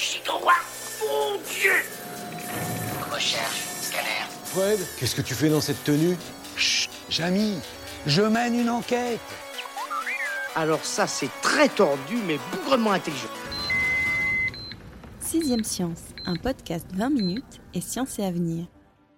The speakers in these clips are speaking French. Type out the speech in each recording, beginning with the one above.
2,21 gigawatts Mon Dieu Recherche, scanner. Fred, qu'est-ce que tu fais dans cette tenue? Chut, Jamy, je mène une enquête. Alors ça, c'est très tordu, mais bougrement intelligent. Sixième Science, un podcast 20 minutes et science et avenir.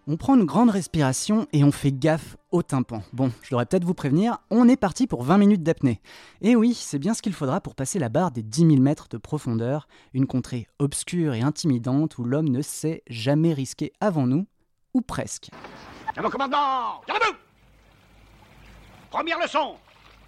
On prend une grande respiration et on fait gaffe au tympan. Bon, je devrais peut-être vous prévenir, on est parti pour 20 minutes d'apnée. Et oui, c'est bien ce qu'il faudra pour passer la barre des 10 000 mètres de profondeur, une contrée obscure et intimidante où l'homme ne s'est jamais risqué avant nous, ou presque. commandant Première leçon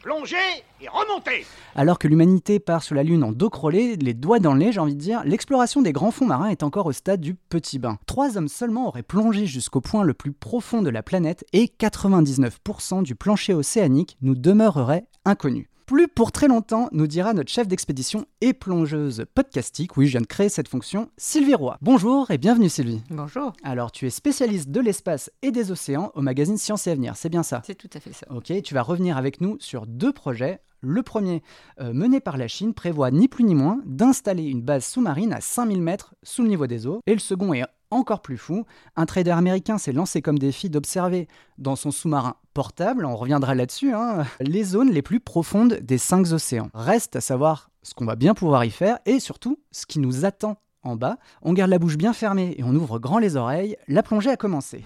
plonger et remonter. Alors que l'humanité part sur la Lune en dos crôlé, les doigts dans le nez, j'ai envie de dire, l'exploration des grands fonds marins est encore au stade du petit bain. Trois hommes seulement auraient plongé jusqu'au point le plus profond de la planète et 99% du plancher océanique nous demeurerait inconnu. Plus pour très longtemps, nous dira notre chef d'expédition et plongeuse podcastique, oui je viens de créer cette fonction, Sylvie Roy. Bonjour et bienvenue Sylvie. Bonjour. Alors tu es spécialiste de l'espace et des océans au magazine Science et Avenir, c'est bien ça? C'est tout à fait ça. Ok, tu vas revenir avec nous sur deux projets. Le premier, euh, mené par la Chine, prévoit ni plus ni moins d'installer une base sous-marine à 5000 mètres sous le niveau des eaux. Et le second est encore plus fou, un trader américain s'est lancé comme défi d'observer dans son sous-marin portable, on reviendra là-dessus, hein, les zones les plus profondes des cinq océans. Reste à savoir ce qu'on va bien pouvoir y faire et surtout ce qui nous attend en bas. On garde la bouche bien fermée et on ouvre grand les oreilles, la plongée a commencé.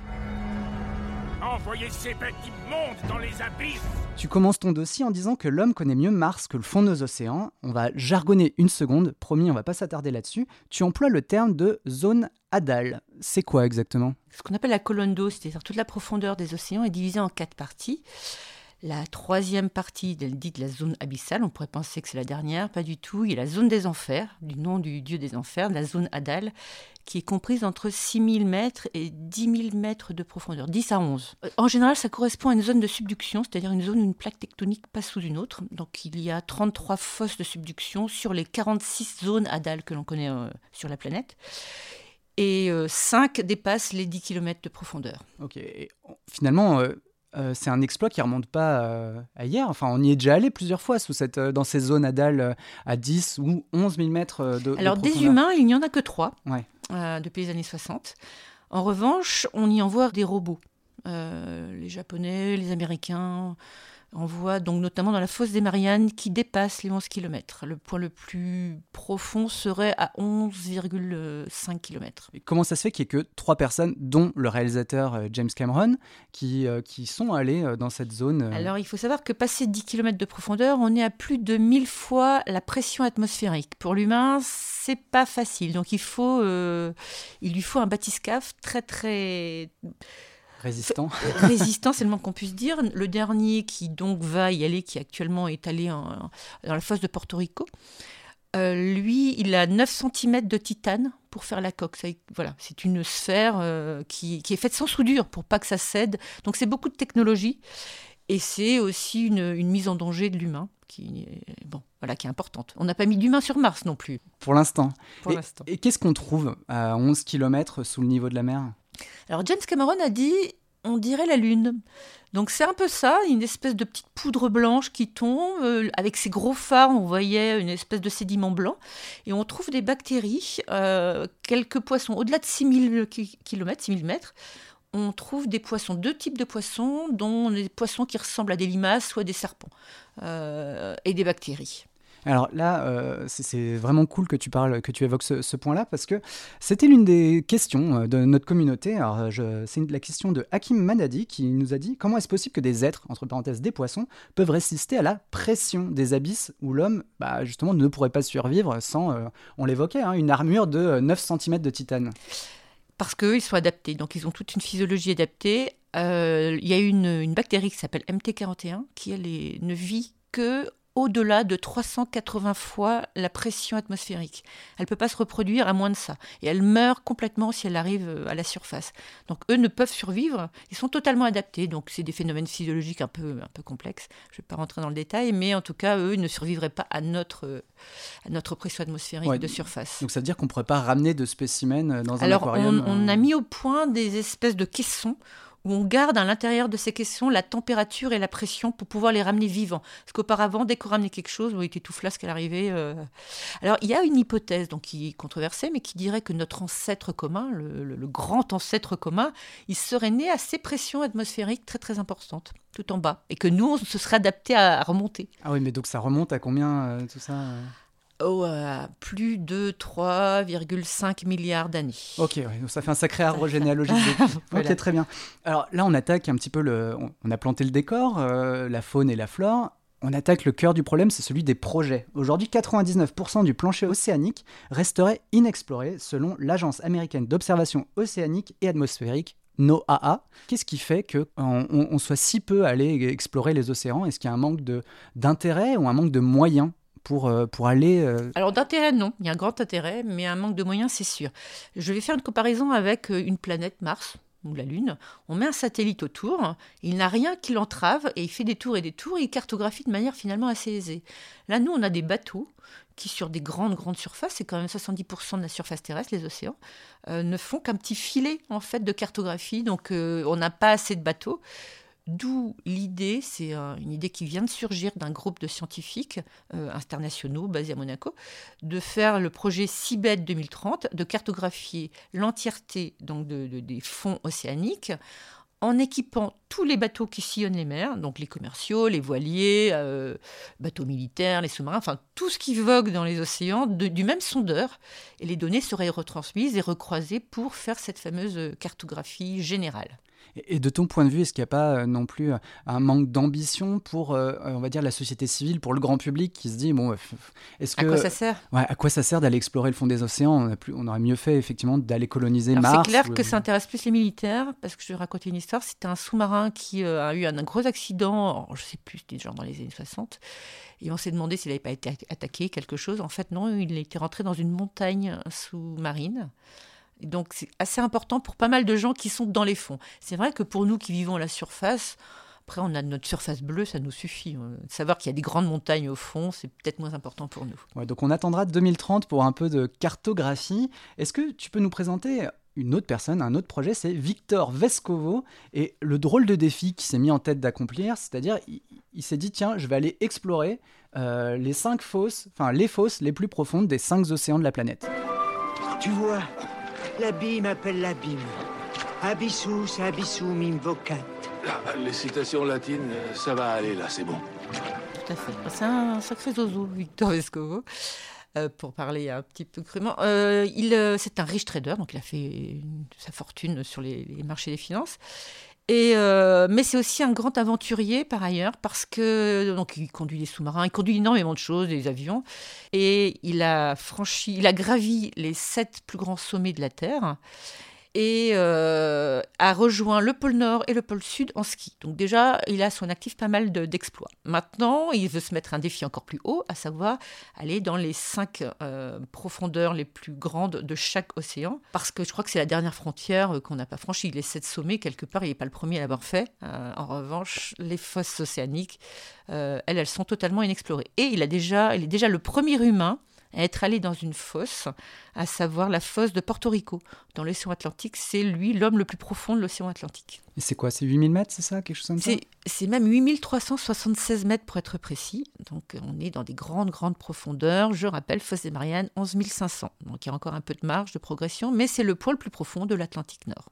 Envoyez ces bêtes immondes dans les abysses Tu commences ton dossier en disant que l'homme connaît mieux Mars que le fond de nos océans. On va jargonner une seconde, promis, on va pas s'attarder là-dessus. Tu emploies le terme de zone Hadal. C'est quoi exactement? Ce qu'on appelle la colonne d'eau, c'est-à-dire toute la profondeur des océans est divisée en quatre parties. La troisième partie, elle dit de la zone abyssale, on pourrait penser que c'est la dernière, pas du tout. Il y a la zone des enfers, du nom du dieu des enfers, la zone Hadal, qui est comprise entre 6000 mètres et 10 000 mètres de profondeur, 10 à 11. Euh, en général, ça correspond à une zone de subduction, c'est-à-dire une zone où une plaque tectonique passe sous une autre. Donc il y a 33 fosses de subduction sur les 46 zones Hadal que l'on connaît euh, sur la planète et 5 euh, dépassent les 10 km de profondeur. Ok, finalement, euh, c'est un exploit qui remonte pas euh, à hier. Enfin, on y est déjà allé plusieurs fois sous cette, dans ces zones Hadal à 10 ou 11 000 mètres de Alors, des humains, il n'y en a que 3 depuis les années 60. En revanche, on y envoie des robots. les Japonais, les Américains, on voit donc notamment dans la fosse des Mariannes qui dépasse les 11 km. Le point le plus profond serait à 11,5 km. Et comment ça se fait qu'il n'y ait que trois personnes, dont le réalisateur euh, James Cameron, qui, euh, qui sont allés euh, dans cette zone Alors il faut savoir que passé 10 km de profondeur, on est à plus de 1000 fois la pression atmosphérique. Pour l'humain, c'est pas facile. Donc il, faut, il lui faut un bathyscaphe très très Résistant. Résistant, c'est le moins qu'on puisse dire. Le dernier qui donc va y aller, qui actuellement est allé dans la fosse de Porto Rico, euh, lui, il a 9 cm de titane pour faire la coque. voilà, c'est une sphère euh, qui, est faite sans soudure pour pas que ça cède. Donc c'est beaucoup de technologie et c'est aussi une, mise en danger de l'humain qui bon voilà qui est importante. On n'a pas mis d'humain sur Mars non plus. Pour l'instant. Et, et qu'est-ce qu'on trouve à 11 km sous le niveau de la mer? Alors James Cameron a dit on dirait la Lune. Donc c'est un peu ça, une espèce de petite poudre blanche qui tombe. Euh, avec ses gros phares, on voyait une espèce de sédiment blanc. Et on trouve des bactéries, euh, quelques poissons au-delà de 6000 km, 6000 mètres. On trouve des poissons, deux types de poissons, dont des poissons qui ressemblent à des limaces ou à des serpents, euh, et des bactéries. Alors là, euh, c'est vraiment cool que tu parles, que tu évoques ce, point-là, parce que c'était l'une des questions euh, de notre communauté. Alors, c'est la question de Hakim Manadi qui nous a dit comment est-ce possible que des êtres, entre parenthèses des poissons, peuvent résister à la pression des abysses où l'homme, bah, justement, ne pourrait pas survivre sans, euh, on l'évoquait, hein, une armure de 9 cm de titane? Parce qu'ils sont adaptés, donc ils ont toute une physiologie adaptée. Il y a une, une bactérie qui s'appelle MT41 qui elle, ne vit que au-delà de 380 fois la pression atmosphérique. Elle ne peut pas se reproduire à moins de ça. Et elle meurt complètement si elle arrive euh, à la surface. Donc eux ne peuvent survivre, ils sont totalement adaptés. Donc c'est des phénomènes physiologiques un peu, un peu complexes. Je ne vais pas rentrer dans le détail, mais en tout cas, eux ne survivraient pas à notre, à notre pression atmosphérique de surface. Donc ça veut dire qu'on ne pourrait pas ramener de spécimens dans un Alors, aquarium on, on euh, a mis au point des espèces de caissons où on garde à l'intérieur de ces caissons la température et la pression pour pouvoir les ramener vivants. Parce qu'auparavant, dès qu'on ramenait quelque chose, on était tout flasque à l'arrivée. euh. Alors, il y a une hypothèse donc, qui est controversée, mais qui dirait que notre ancêtre commun, le, grand ancêtre commun, il serait né à ces pressions atmosphériques très très importantes, tout en bas. Et que nous, on se serait adapté à, à remonter. Ah oui, mais donc ça remonte à combien euh, tout ça euh? Oh, à plus de 3,5 milliards d'années. Ok, ouais, donc ça fait un sacré arbre généalogique. Voilà. Ok, très bien. Alors là, on attaque un petit peu le. On, a planté le décor, euh, la faune et la flore. On attaque le cœur du problème, c'est celui des projets. Aujourd'hui, 99% du plancher océanique resterait inexploré selon l'Agence américaine d'observation océanique et atmosphérique. NOAA. Qu'est-ce qui fait que on, soit si peu allé explorer les océans? Est-ce qu'il y a un manque d'intérêt ou un manque de moyens? Euh, pour aller euh, Alors d'intérêt, non. Il y a un grand intérêt, mais un manque de moyens, c'est sûr. Je vais faire une comparaison avec euh, une planète Mars ou la Lune. On met un satellite autour, il n'a rien qui l'entrave et il fait des tours et des tours et il cartographie de manière finalement assez aisée. Là, nous, on a des bateaux qui, sur des grandes, grandes surfaces, c'est quand même 70% de la surface terrestre, les océans, ne font qu'un petit filet en fait de cartographie. Donc, on n'a pas assez de bateaux. D'où l'idée, c'est euh, une idée qui vient de surgir d'un groupe de scientifiques euh, internationaux basés à Monaco, de faire le projet CIBED 2030, de cartographier l'entièreté donc de- de- des fonds océaniques en équipant tous les bateaux qui sillonnent les mers, donc les commerciaux, les voiliers, euh, bateaux militaires, les sous-marins, enfin tout ce qui vogue dans les océans, du même sondeur. Et les données seraient retransmises et recroisées pour faire cette fameuse cartographie générale. Et de ton point de vue, est-ce qu'il n'y a pas euh, non plus euh, un manque d'ambition pour, euh, on va dire, la société civile, pour le grand public qui se dit, bon, est-ce que... À quoi ça sert? Ouais, à quoi ça sert d'aller explorer le fond des océans? On, a plus, on aurait mieux fait, effectivement, d'aller coloniser Alors, Mars. C'est clair ou- que ça intéresse plus les militaires, parce que je vais raconter une histoire. C'était un sous-marin qui a eu un, gros accident, en- je sais plus, c'était genre dans les années 60. Et on s'est demandé s'il n'avait pas été a- attaqué, quelque chose. En fait, non, il était rentré dans une montagne sous-marine. Et Donc, c'est assez important pour pas mal de gens qui sont dans les fonds. C'est vrai que pour nous qui vivons à la surface, après, on a notre surface bleue, ça nous suffit. Euh, Savoir qu'il y a des grandes montagnes au fond, c'est peut-être moins important pour nous. Ouais, donc on attendra 2030 pour un peu de cartographie. Est-ce que tu peux nous présenter une autre personne, un autre projet, c'est Victor Vescovo et le drôle de défi qu'il s'est mis en tête d'accomplir, c'est-à-dire il, il s'est dit tiens, je vais aller explorer euh, les cinq fosses, enfin les fosses les plus profondes des cinq océans de la planète. Tu vois, l'abîme appelle l'abîme. Abyssus abissum invocat. Ah, Les citations latines, ça va aller là, c'est bon. Tout à fait. C'est un sacré zozo, Victor Vescovo. Euh, pour parler un petit peu crûment, Euh, il, euh, c'est un riche trader, donc il a fait une- sa fortune sur les, les marchés des finances. Et, euh, mais c'est aussi un grand aventurier par ailleurs parce que donc il conduit des sous-marins, il conduit énormément de choses, des avions, et il a franchi, il a gravi les sept plus grands sommets de la Terre et euh, a rejoint le pôle Nord et le pôle Sud en ski. Donc déjà, il a son actif pas mal de- d'exploits. Maintenant, il veut se mettre un défi encore plus haut, à savoir aller dans les cinq euh, profondeurs les plus grandes de chaque océan, parce que je crois que c'est la dernière frontière euh, qu'on n'a pas franchie. Les sept sommets, quelque part, il n'est pas le premier à l'avoir fait. En revanche, les fosses océaniques, elles, elles sont totalement inexplorées. Et il, a déjà, il est déjà le premier humain être allé dans une fosse, à savoir la fosse de Porto Rico. Dans l'océan Atlantique, c'est lui l'homme le plus profond de l'océan Atlantique. Et c'est quoi C'est 8000 mètres, c'est ça Quelque chose comme ça? C'est même 8376 mètres pour être précis. Donc on est dans des grandes, grandes profondeurs. Je rappelle, fosse des Mariannes, 11 500. Donc il y a encore un peu de marge de progression, mais c'est le point le plus profond de l'Atlantique Nord.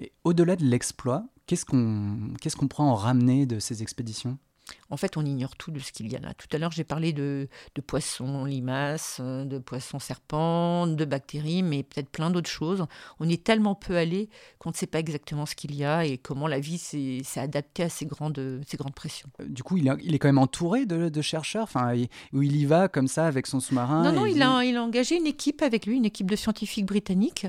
Et au-delà de l'exploit, qu'est-ce qu'on qu'est-ce qu'on pourra en ramener de ces expéditions? En fait, on ignore tout de ce qu'il y a là. Tout à l'heure, j'ai parlé de, de poissons limaces, euh, de poissons serpents, de bactéries, mais peut-être plein d'autres choses. On est tellement peu allé qu'on ne sait pas exactement ce qu'il y a et comment la vie s'est adaptée à ces grandes, ces grandes pressions. Euh, Du coup, il, a- il est quand même entouré de, de chercheurs, enfin, il- où il y va comme ça avec son sous-marin. Non, non, il a, il a engagé une équipe avec lui, une équipe de scientifiques britanniques,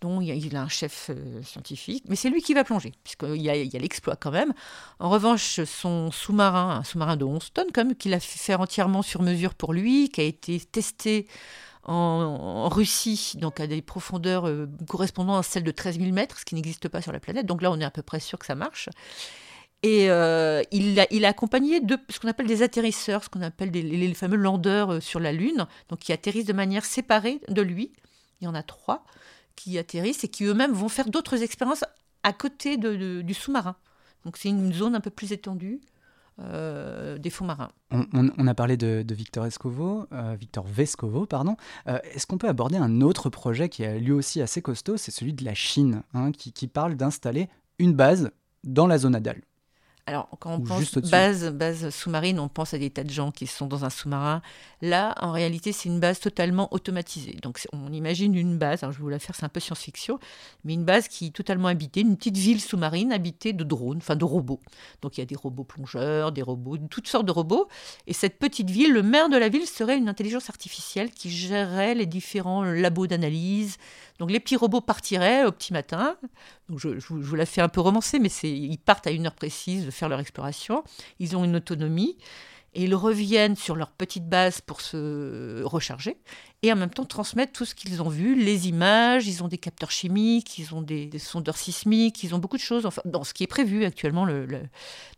dont il a, un chef euh, scientifique, mais c'est lui qui va plonger, puisqu'il y a, il y a l'exploit quand même. En revanche, son sous-marin, sous-marin de 11 tonnes, comme qu'il a fait entièrement sur mesure pour lui, qui a été testé en, Russie, donc à des profondeurs euh, correspondant à celles de 13 000 mètres, ce qui n'existe pas sur la planète. Donc là, on est à peu près sûr que ça marche. Et euh, il, a, accompagné de ce qu'on appelle des atterrisseurs, ce qu'on appelle les, fameux landeurs euh, sur la Lune, donc qui atterrissent de manière séparée de lui. Il y en a trois qui atterrissent et qui eux-mêmes vont faire d'autres expériences à côté du sous-marin. Donc c'est une zone un peu plus étendue. Euh, des fonds marins. On, a parlé de, Victor Escovo, Victor Vescovo, pardon. Est-ce qu'on peut aborder un autre projet qui est lui aussi assez costaud C'est celui de la Chine, hein, qui, qui, parle d'installer une base dans la zone Adal? Alors, quand on pense base, base sous-marine, on pense à des tas de gens qui sont dans un sous-marin. Là, en réalité, c'est une base totalement automatisée. Donc, on imagine une base, alors je vais vous la faire, c'est un peu science-fiction, mais une base qui est totalement habitée, une petite ville sous-marine habitée de drones, enfin de robots. Donc, il y a des robots plongeurs, des robots, toutes sortes de robots. Et cette petite ville, le maire de la ville serait une intelligence artificielle qui gérerait les différents labos d'analyse, donc les petits robots partiraient au petit matin. Donc je, vous la fais un peu romancer, mais ils partent à une heure précise de faire leur exploration. Ils ont une autonomie et ils reviennent sur leur petite base pour se recharger et en même temps transmettre tout ce qu'ils ont vu, les images, ils ont des capteurs chimiques, ils ont des, sondeurs sismiques, ils ont beaucoup de choses enfin, dans ce qui est prévu actuellement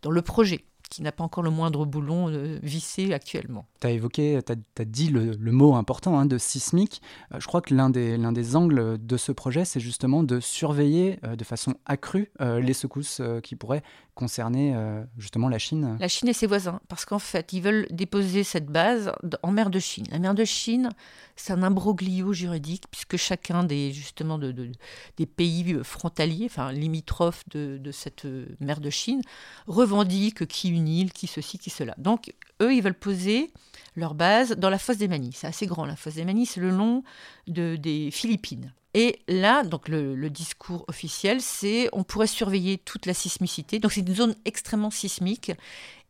dans le projet qui n'a pas encore le moindre boulon euh, vissé actuellement. Tu as évoqué, tu as, dit le, mot important hein, de sismique. Euh, je crois que l'un des, des angles de ce projet, c'est justement de surveiller euh, de façon accrue les secousses qui pourraient concerner justement la Chine. La Chine et ses voisins, parce qu'en fait, ils veulent déposer cette base en mer de Chine. La mer de Chine, c'est un imbroglio juridique, puisque chacun des, justement, de, des pays frontaliers, enfin limitrophes de, cette mer de Chine, revendique qui une île, qui ceci, qui cela. Donc, eux, ils veulent poser leur base dans la fosse des Manies. C'est assez grand, la fosse des Manies, c'est le long de, des Philippines. Et là, donc le, discours officiel, c'est on pourrait surveiller toute la sismicité. Donc c'est une zone extrêmement sismique.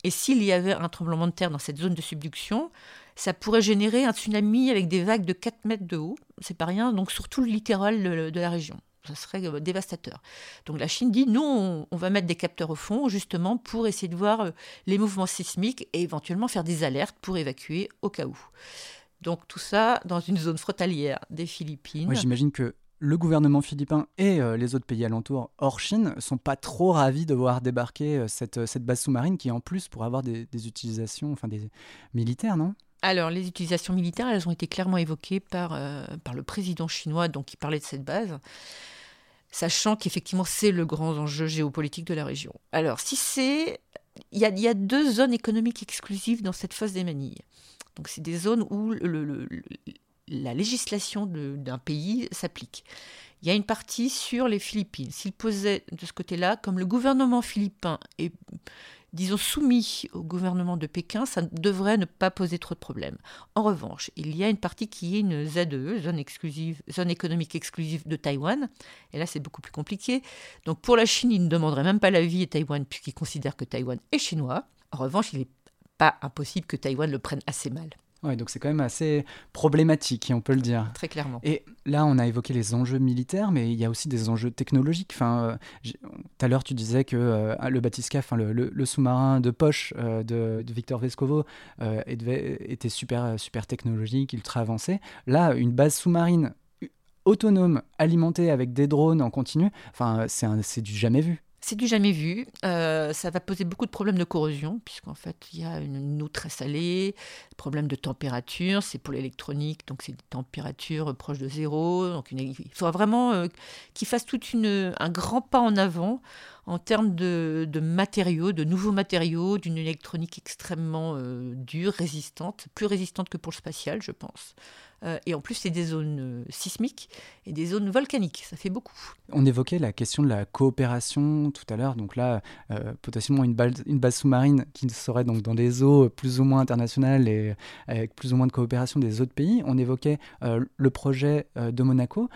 Et s'il y avait un tremblement de terre dans cette zone de subduction, ça pourrait générer un tsunami avec des vagues de 4 mètres de haut. C'est pas rien, donc sur tout le littoral de la région ça serait euh, dévastateur. Donc la Chine dit, nous, on, va mettre des capteurs au fond, justement, pour essayer de voir euh, les mouvements sismiques et éventuellement faire des alertes pour évacuer au cas où. Donc tout ça dans une zone frontalière des Philippines. J'imagine que le gouvernement philippin et euh, les autres pays alentours, hors Chine, sont pas trop ravis de voir débarquer cette, cette, base sous-marine qui, en plus, pourrait avoir des, des utilisations enfin, des militaires, non? Alors, les utilisations militaires, elles ont été clairement évoquées par, euh, par le président chinois, donc qui parlait de cette base, sachant qu'effectivement, c'est le grand enjeu géopolitique de la région. Alors, si c'est. Il y a, deux zones économiques exclusives dans cette fosse des Manilles. Donc, c'est des zones où la législation d'un pays s'applique. Il y a une partie sur les Philippines. S'il posait de ce côté-là, comme le gouvernement philippin est disons, soumis au gouvernement de Pékin, ça devrait ne pas poser trop de problèmes. En revanche, il y a une partie qui est une ZEE, zone, exclusive, zone économique exclusive de Taïwan, et là c'est beaucoup plus compliqué. Donc pour la Chine, il ne demanderait même pas l'avis de Taïwan puisqu'il considère que Taïwan est chinois. En revanche, il n'est pas impossible que Taïwan le prenne assez mal. Ouais, donc c'est quand même assez problématique, on peut le dire. Très clairement. Et là, on a évoqué les enjeux militaires, mais il y a aussi des enjeux technologiques. Enfin, euh, tout à l'heure, tu disais que euh, le Batisca, enfin, le, sous-marin de poche euh, de, Victor Vescovo était super, super technologique, ultra avancé. Là, une base sous-marine autonome, alimentée avec des drones en continu, enfin, c'est du jamais vu. C'est du jamais vu. Euh, ça va poser beaucoup de problèmes de corrosion, puisqu'en fait, il y a une eau très salée, problème de température, c'est pour l'électronique, donc c'est des températures proches de zéro. Donc il faudra vraiment euh, qu'il fasse tout un grand pas en avant en termes de, matériaux, de nouveaux matériaux, d'une électronique extrêmement euh, dure, résistante, plus résistante que pour le spatial, je pense. Euh, et en plus, c'est des zones euh, sismiques et des zones volcaniques. Ça fait beaucoup. On évoquait la question de la coopération tout à l'heure. Donc là, potentiellement une, base sous-marine qui serait donc dans des eaux plus ou moins internationales et avec plus ou moins de coopération des autres pays. On évoquait le projet de Monaco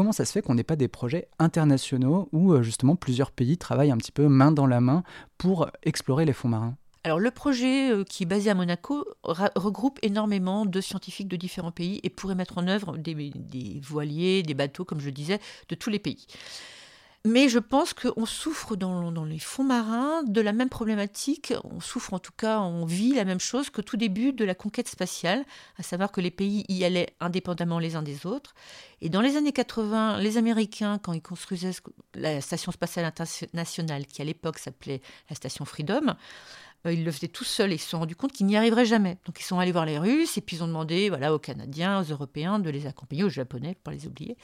comment ça se fait qu'on n'ait pas des projets internationaux où euh, justement plusieurs pays travaillent un petit peu main dans la main pour explorer les fonds marins? Alors le projet euh, qui est basé à Monaco regroupe énormément de scientifiques de différents pays et pourrait mettre en œuvre des, voiliers, des bateaux, comme je disais, de tous les pays. Mais je pense qu'on souffre dans, dans, les fonds marins de la même problématique. On souffre en tout cas, on vit la même chose qu'au tout début de la conquête spatiale, à savoir que les pays y allaient indépendamment les uns des autres. Et dans les années 80, les Américains, quand ils construisaient la station spatiale internationale, qui à l'époque s'appelait la station Freedom, ils le faisaient tout seuls et ils se sont rendus compte qu'ils n'y arriveraient jamais. Donc ils sont allés voir les Russes et puis ils ont demandé voilà, aux Canadiens, aux Européens de les accompagner, aux Japonais, pour les oublier.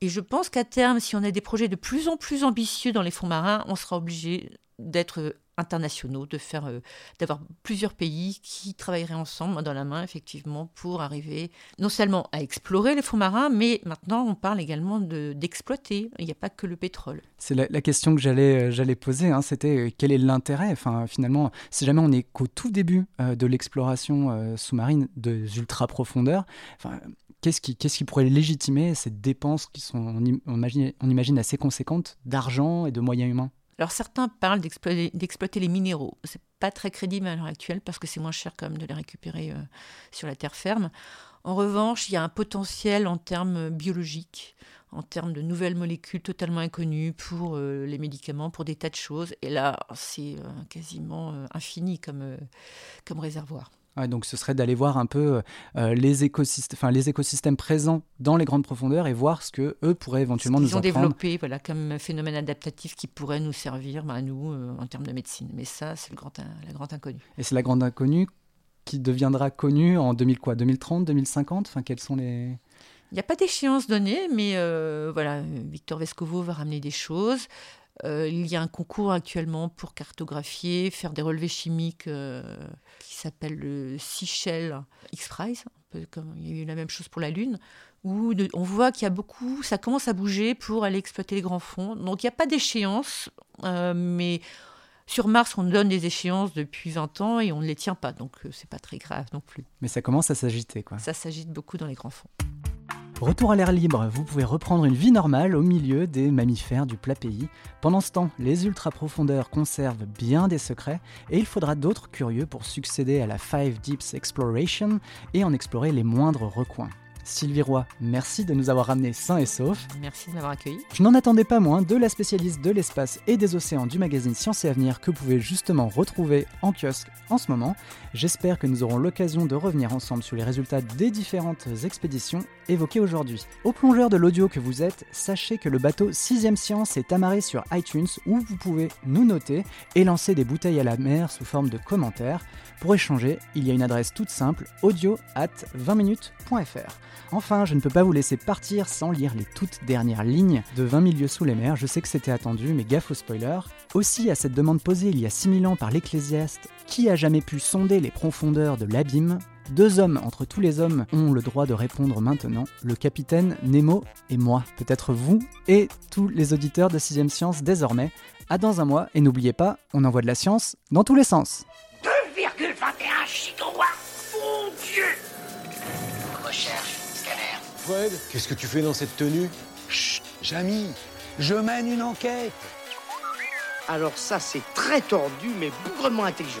Et je pense qu'à terme, si on a des projets de plus en plus ambitieux dans les fonds marins, on sera obligé d'être internationaux, de faire, euh, d'avoir plusieurs pays qui travailleraient ensemble, main dans la main, effectivement, pour arriver non seulement à explorer les fonds marins, mais maintenant on parle également de, d'exploiter. Il n'y a pas que le pétrole. C'est la, question que j'allais, euh, j'allais poser, hein, c'était euh, quel est l'intérêt? Enfin, finalement, si jamais on est qu'au tout début de l'exploration sous-marine de ultra profondeur, enfin, qu'est-ce qui, qu'est-ce qui pourrait légitimer ces dépenses qui sont, on imagine, on imagine assez conséquentes d'argent et de moyens humains? Alors certains parlent d'exploiter, les minéraux. C'est pas très crédible à l'heure actuelle parce que c'est moins cher quand même de les récupérer euh, sur la terre ferme. En revanche, il y a un potentiel en termes biologiques, en termes de nouvelles molécules totalement inconnues pour euh, les médicaments, pour des tas de choses. Et là, c'est euh, quasiment infini comme, comme réservoir donc ce serait d'aller voir un peu euh, les, écosystèmes, les écosystèmes présents dans les grandes profondeurs et voir ce que eux pourraient éventuellement nous apprendre. Ils ont développé voilà, comme phénomène adaptatif qui pourrait nous servir à nous euh, en termes de médecine. Mais ça, c'est le grand, la grande inconnue. Et c'est la grande inconnue qui deviendra connue en 2000 quoi 2030, 2050 Enfin, quels sont les... Il n'y a pas d'échéance donnée, mais euh, voilà, Victor Vescovo va ramener des choses. Euh, il y a un concours actuellement pour cartographier, faire des relevés chimiques euh, qui s'appelle le Seychelles X-Prize, comme il y a eu la même chose pour la Lune, où on voit qu'il y a beaucoup, ça commence à bouger pour aller exploiter les grands fonds. Donc il n'y a pas d'échéance, euh, mais sur Mars, on donne des échéances depuis 20 ans et on ne les tient pas, donc c'est pas très grave non plus. Mais ça commence à s'agiter, quoi. Ça s'agite beaucoup dans les grands fonds. Retour à l'air libre, vous pouvez reprendre une vie normale au milieu des mammifères du plat pays. Pendant ce temps, les ultra-profondeurs conservent bien des secrets et il faudra d'autres curieux pour succéder à la Five Deeps Exploration et en explorer les moindres recoins. Sylvie Roy, merci de nous avoir ramenés sains et saufs. Merci de m'avoir accueilli. Je n'en attendais pas moins de la spécialiste de l'espace et des océans du magazine Science et Avenir que vous pouvez justement retrouver en kiosque en ce moment. J'espère que nous aurons l'occasion de revenir ensemble sur les résultats des différentes expéditions évoquées aujourd'hui. Au plongeur de l'audio que vous êtes, sachez que le bateau 6ème Science est amarré sur iTunes où vous pouvez nous noter et lancer des bouteilles à la mer sous forme de commentaires. Pour échanger, il y a une adresse toute simple audio at 20minutes.fr. Enfin, je ne peux pas vous laisser partir sans lire les toutes dernières lignes de 20 milieux sous les mers. Je sais que c'était attendu, mais gaffe au spoiler. Aussi, à cette demande posée il y a 6000 ans par l'Ecclésiaste, qui a jamais pu sonder les profondeurs de l'abîme? Deux hommes entre tous les hommes ont le droit de répondre maintenant, le capitaine Nemo et moi, peut-être vous et tous les auditeurs de 6ème Science désormais. À dans un mois, et n'oubliez pas, on envoie de la science dans tous les sens. 2,21 gigawatts Mon Dieu Recherche. Fred, qu'est-ce que tu fais dans cette tenue? Chut, Jamy, je mène une enquête. Alors ça, c'est très tordu, mais bougrement intelligent.